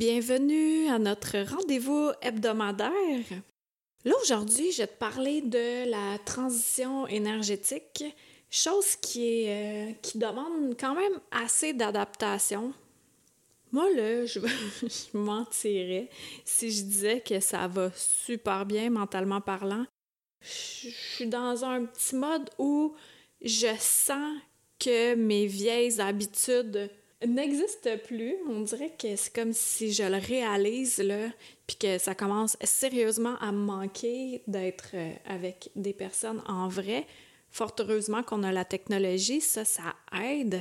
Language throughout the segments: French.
Bienvenue à notre rendez-vous hebdomadaire. Là, aujourd'hui, je vais te parler de la transition énergétique, chose qui, euh, demande quand même assez d'adaptation. Moi, là, je mentirais si je disais que ça va super bien mentalement parlant. Je suis dans un petit mode où je sens que mes vieilles habitudes n'existe plus. On dirait que c'est comme si je le réalise, là, puis que ça commence sérieusement à me manquer d'être euh, avec des personnes en vrai. Fort heureusement qu'on a la technologie, ça, ça aide.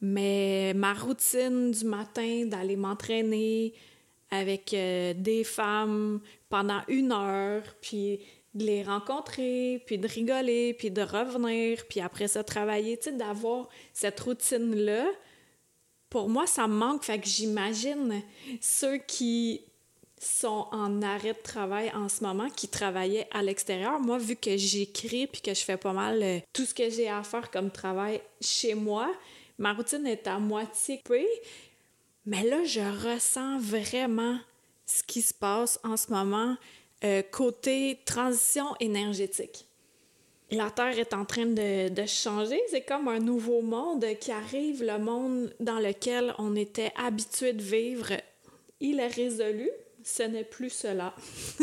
Mais ma routine du matin d'aller m'entraîner avec euh, des femmes pendant une heure, puis de les rencontrer, puis de rigoler, puis de revenir, puis après ça travailler, tu sais, d'avoir cette routine-là, pour moi, ça me manque. Fait que j'imagine ceux qui sont en arrêt de travail en ce moment, qui travaillaient à l'extérieur. Moi, vu que j'écris puis que je fais pas mal euh, tout ce que j'ai à faire comme travail chez moi, ma routine est à moitié coupée. Mais là, je ressens vraiment ce qui se passe en ce moment euh, côté transition énergétique la Terre est en train de, changer. C'est comme un nouveau monde qui arrive, le monde dans lequel on était habitué de vivre. Il est résolu, ce n'est plus cela.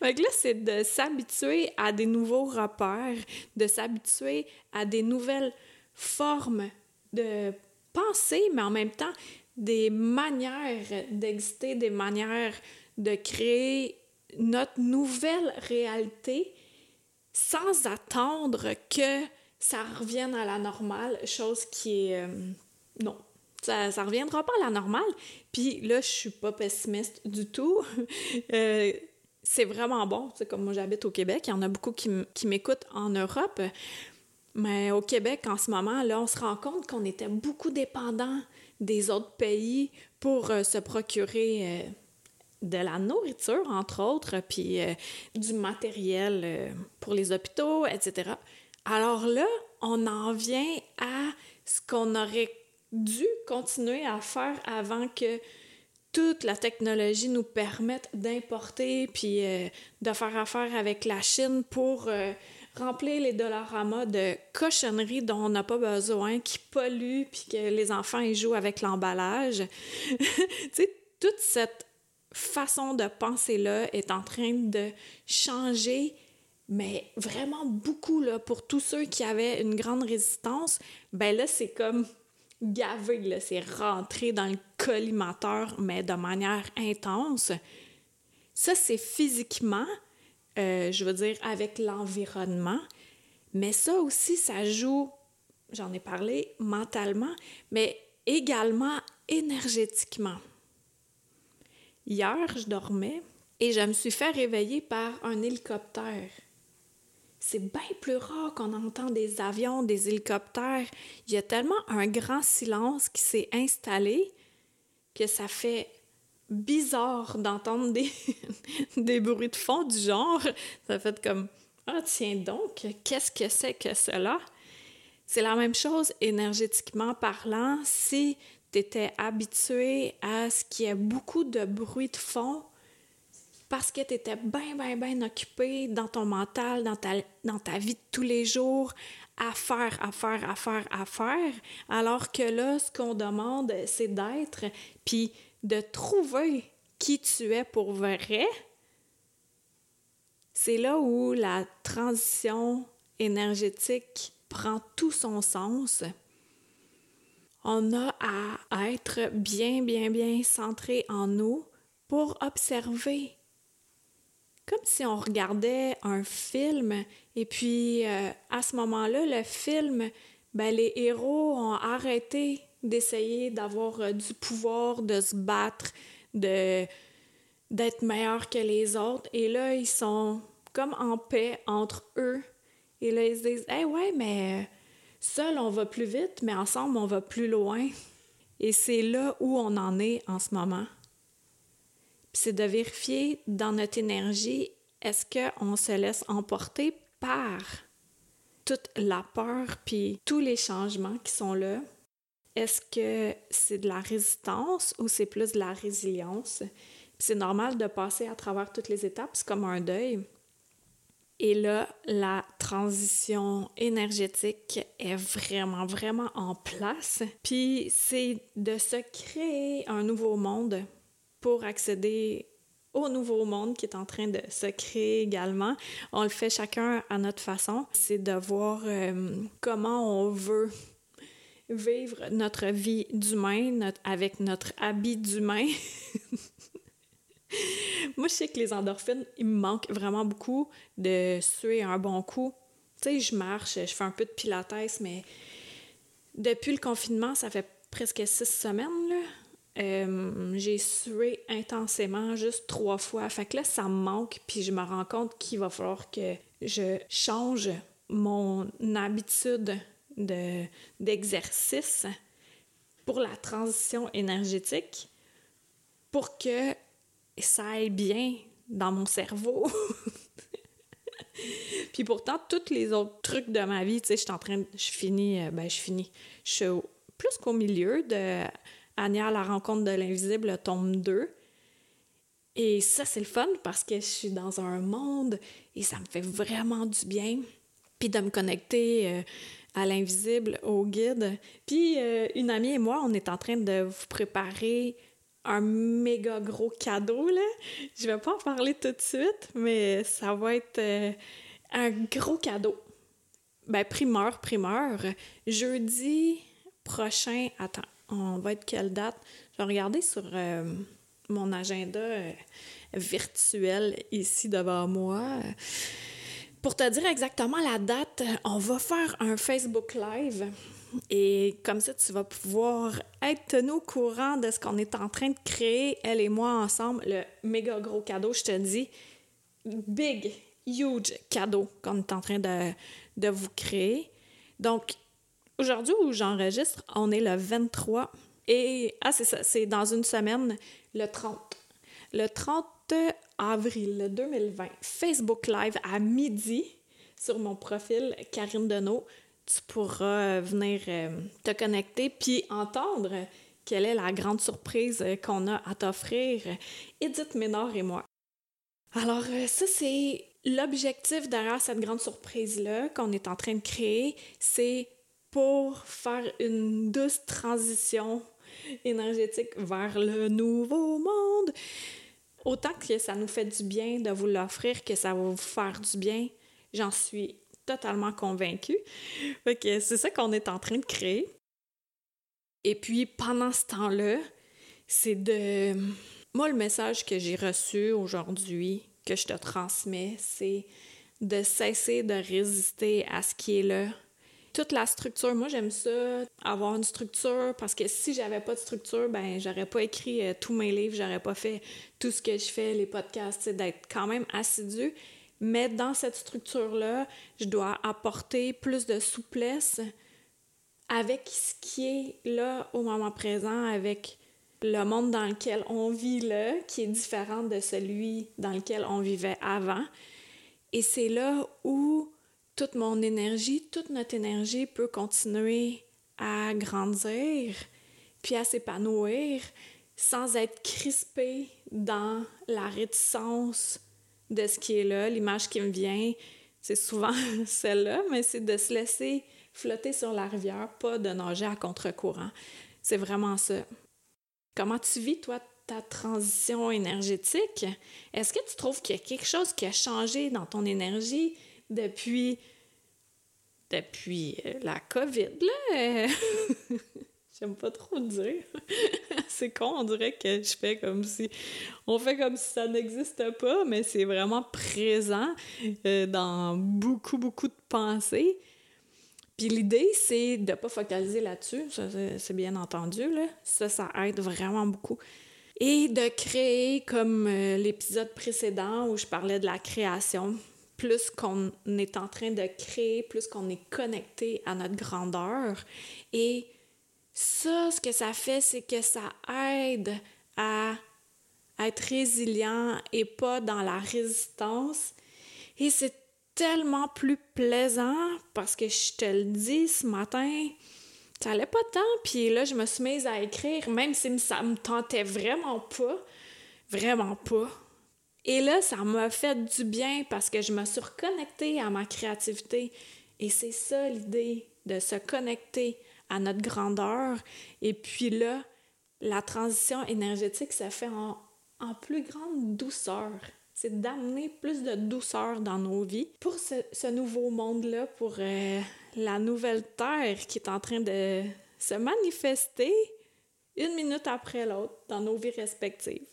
Donc là, c'est de s'habituer à des nouveaux repères, de s'habituer à des nouvelles formes de penser, mais en même temps, des manières d'exister, des manières de créer notre nouvelle réalité sans attendre que ça revienne à la normale, chose qui est... Euh, non, ça, ça reviendra pas à la normale. Puis là, je suis pas pessimiste du tout. Euh, c'est vraiment bon. C'est comme moi, j'habite au Québec. Il y en a beaucoup qui m'écoutent en Europe. Mais au Québec, en ce moment, là, on se rend compte qu'on était beaucoup dépendant des autres pays pour euh, se procurer de la nourriture, entre autres, puis euh, du matériel euh, pour les hôpitaux, etc. Alors là, on en vient à ce qu'on aurait dû continuer à faire avant que toute la technologie nous permette d'importer puis euh, de faire affaire avec la Chine pour remplir les dollaramas de cochonneries dont on n'a pas besoin, qui polluent puis que les enfants y jouent avec l'emballage. tu sais, toute cette façon de penser-là est en train de changer, mais vraiment beaucoup, là, pour tous ceux qui avaient une grande résistance, ben là, c'est comme gavé, là, c'est rentré dans le collimateur, mais de manière intense. Ça, c'est physiquement, euh, je veux dire, avec l'environnement, mais ça aussi, ça joue, j'en ai parlé, mentalement, mais également énergétiquement. Hier, je dormais et je me suis fait réveiller par un hélicoptère. C'est bien plus rare qu'on entend des avions, des hélicoptères. Il y a tellement un grand silence qui s'est installé que ça fait bizarre d'entendre des, des bruits de fond du genre. Ça fait comme Ah, tiens donc, qu'est-ce que c'est que cela? C'est la même chose énergétiquement parlant. Si tu étais habitué à ce qu'il y ait beaucoup de bruit de fond parce que tu étais bien, bien, bien occupé dans ton mental, dans ta, dans ta vie de tous les jours, à faire, à faire, à faire, à faire, alors que là, ce qu'on demande, c'est d'être, puis de trouver qui tu es pour vrai. C'est là où la transition énergétique prend tout son sens on a à être bien, bien, bien centré en nous pour observer. Comme si on regardait un film et puis euh, à ce moment-là, le film, ben, les héros ont arrêté d'essayer d'avoir euh, du pouvoir, de se battre, de d'être meilleur que les autres. Et là, ils sont comme en paix entre eux. Et là, ils se disent Eh ouais, mais seul on va plus vite, mais ensemble on va plus loin. Et c'est là où on en est en ce moment. c'est de vérifier dans notre énergie, est-ce qu'on se laisse emporter par toute la peur puis tous les changements qui sont là? Est-ce que c'est de la résistance ou c'est plus de la résilience? C'est normal de passer à travers toutes les étapes, c'est comme un deuil. Et là, la transition énergétique est vraiment, vraiment en place. Puis c'est de se créer un nouveau monde pour accéder au nouveau monde qui est en train de se créer également. On le fait chacun à notre façon. C'est de voir euh, comment on veut vivre notre vie d'humain avec notre habit d'humain. Moi, je sais que les endorphines, il me manque vraiment beaucoup de suer un bon coup. Tu sais, je marche, je fais un peu de pilates, mais depuis le confinement, ça fait presque six semaines, là. Euh, j'ai sué intensément juste trois fois. Fait que là, ça me manque, puis je me rends compte qu'il va falloir que je change mon habitude de, d'exercice pour la transition énergétique pour que ça aille bien dans mon cerveau. Puis pourtant, tous les autres trucs de ma vie, tu sais, je suis en train de... Je finis... Euh, ben, je finis... Je suis plus qu'au milieu de Anya la rencontre de l'invisible, tome 2. Et ça, c'est le fun parce que je suis dans un monde et ça me fait vraiment du bien. Puis de me connecter euh, à l'invisible, au guide. Puis euh, une amie et moi, on est en train de vous préparer un méga gros cadeau, là. Je vais pas en parler tout de suite, mais ça va être euh, un gros cadeau. Ben, primeur, primeur. Jeudi prochain, attends, on va être quelle date? Je vais regarder sur euh, mon agenda euh, virtuel ici devant moi. Pour te dire exactement la date, on va faire un Facebook Live et comme ça, tu vas pouvoir être tenu au courant de ce qu'on est en train de créer, elle et moi ensemble, le méga gros cadeau, je te dis. Big, huge cadeau qu'on est en train de, de vous créer. Donc, aujourd'hui où j'enregistre, on est le 23 et, ah, c'est ça, c'est dans une semaine, le 30. Le 30 avril 2020, Facebook Live à midi sur mon profil Karine Deneau tu pourras venir euh, te connecter puis entendre quelle est la grande surprise qu'on a à t'offrir, Edith Ménard et moi. Alors, euh, ça, c'est l'objectif derrière cette grande surprise-là qu'on est en train de créer, c'est pour faire une douce transition énergétique vers le nouveau monde. Autant que ça nous fait du bien de vous l'offrir, que ça va vous faire du bien, j'en suis totalement convaincue. que c'est ça qu'on est en train de créer. Et puis pendant ce temps-là, c'est de moi le message que j'ai reçu aujourd'hui que je te transmets, c'est de cesser de résister à ce qui est là. Toute la structure, moi j'aime ça, avoir une structure, parce que si j'avais pas de structure, ben j'aurais pas écrit euh, tous mes livres, j'aurais pas fait tout ce que je fais, les podcasts, d'être quand même assidu. Mais dans cette structure-là, je dois apporter plus de souplesse avec ce qui est là au moment présent, avec le monde dans lequel on vit là, qui est différent de celui dans lequel on vivait avant. Et c'est là où toute mon énergie, toute notre énergie peut continuer à grandir, puis à s'épanouir sans être crispée dans la réticence de ce qui est là. L'image qui me vient, c'est souvent celle-là, mais c'est de se laisser flotter sur la rivière, pas de nager à contre-courant. C'est vraiment ça. Comment tu vis, toi, ta transition énergétique? Est-ce que tu trouves qu'il y a quelque chose qui a changé dans ton énergie depuis, depuis euh, la COVID, là? J'aime pas trop le dire. c'est con, on dirait que je fais comme si. On fait comme si ça n'existe pas, mais c'est vraiment présent euh, dans beaucoup, beaucoup de pensées. Puis l'idée, c'est de pas focaliser là-dessus, c'est bien entendu, là. Ça, ça aide vraiment beaucoup. Et de créer, comme euh, l'épisode précédent où je parlais de la création, plus qu'on est en train de créer, plus qu'on est connecté à notre grandeur. Et ça, ce que ça fait, c'est que ça aide à être résilient et pas dans la résistance. Et c'est tellement plus plaisant parce que je te le dis ce matin, ça allait pas tant. Puis là, je me suis mise à écrire, même si ça me tentait vraiment pas. Vraiment pas. Et là, ça m'a fait du bien parce que je me suis reconnectée à ma créativité. Et c'est ça l'idée, de se connecter à notre grandeur. Et puis là, la transition énergétique se fait en, en plus grande douceur. C'est d'amener plus de douceur dans nos vies pour ce, nouveau monde-là, pour euh, la nouvelle Terre qui est en train de se manifester une minute après l'autre dans nos vies respectives.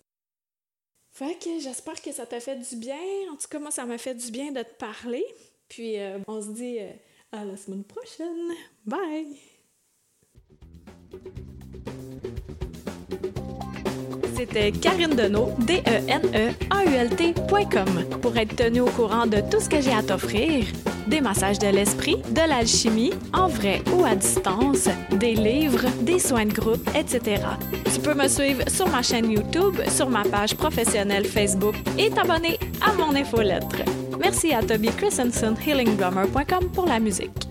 Fait que j'espère que ça t'a fait du bien. En tout cas, moi, ça m'a fait du bien de te parler. Puis euh, on se dit euh, à la semaine prochaine. Bye! C'était Karine Deneau, D-E-N-E-A-U-L-T.com. Pour être tenu au courant de tout ce que j'ai à t'offrir, des massages de l'esprit, de l'alchimie, en vrai ou à distance, des livres, des soins de groupe, etc. Tu peux me suivre sur ma chaîne YouTube, sur ma page professionnelle Facebook et t'abonner à mon infolettre. Merci à Toby Christensen, healingdrummer.com pour la musique.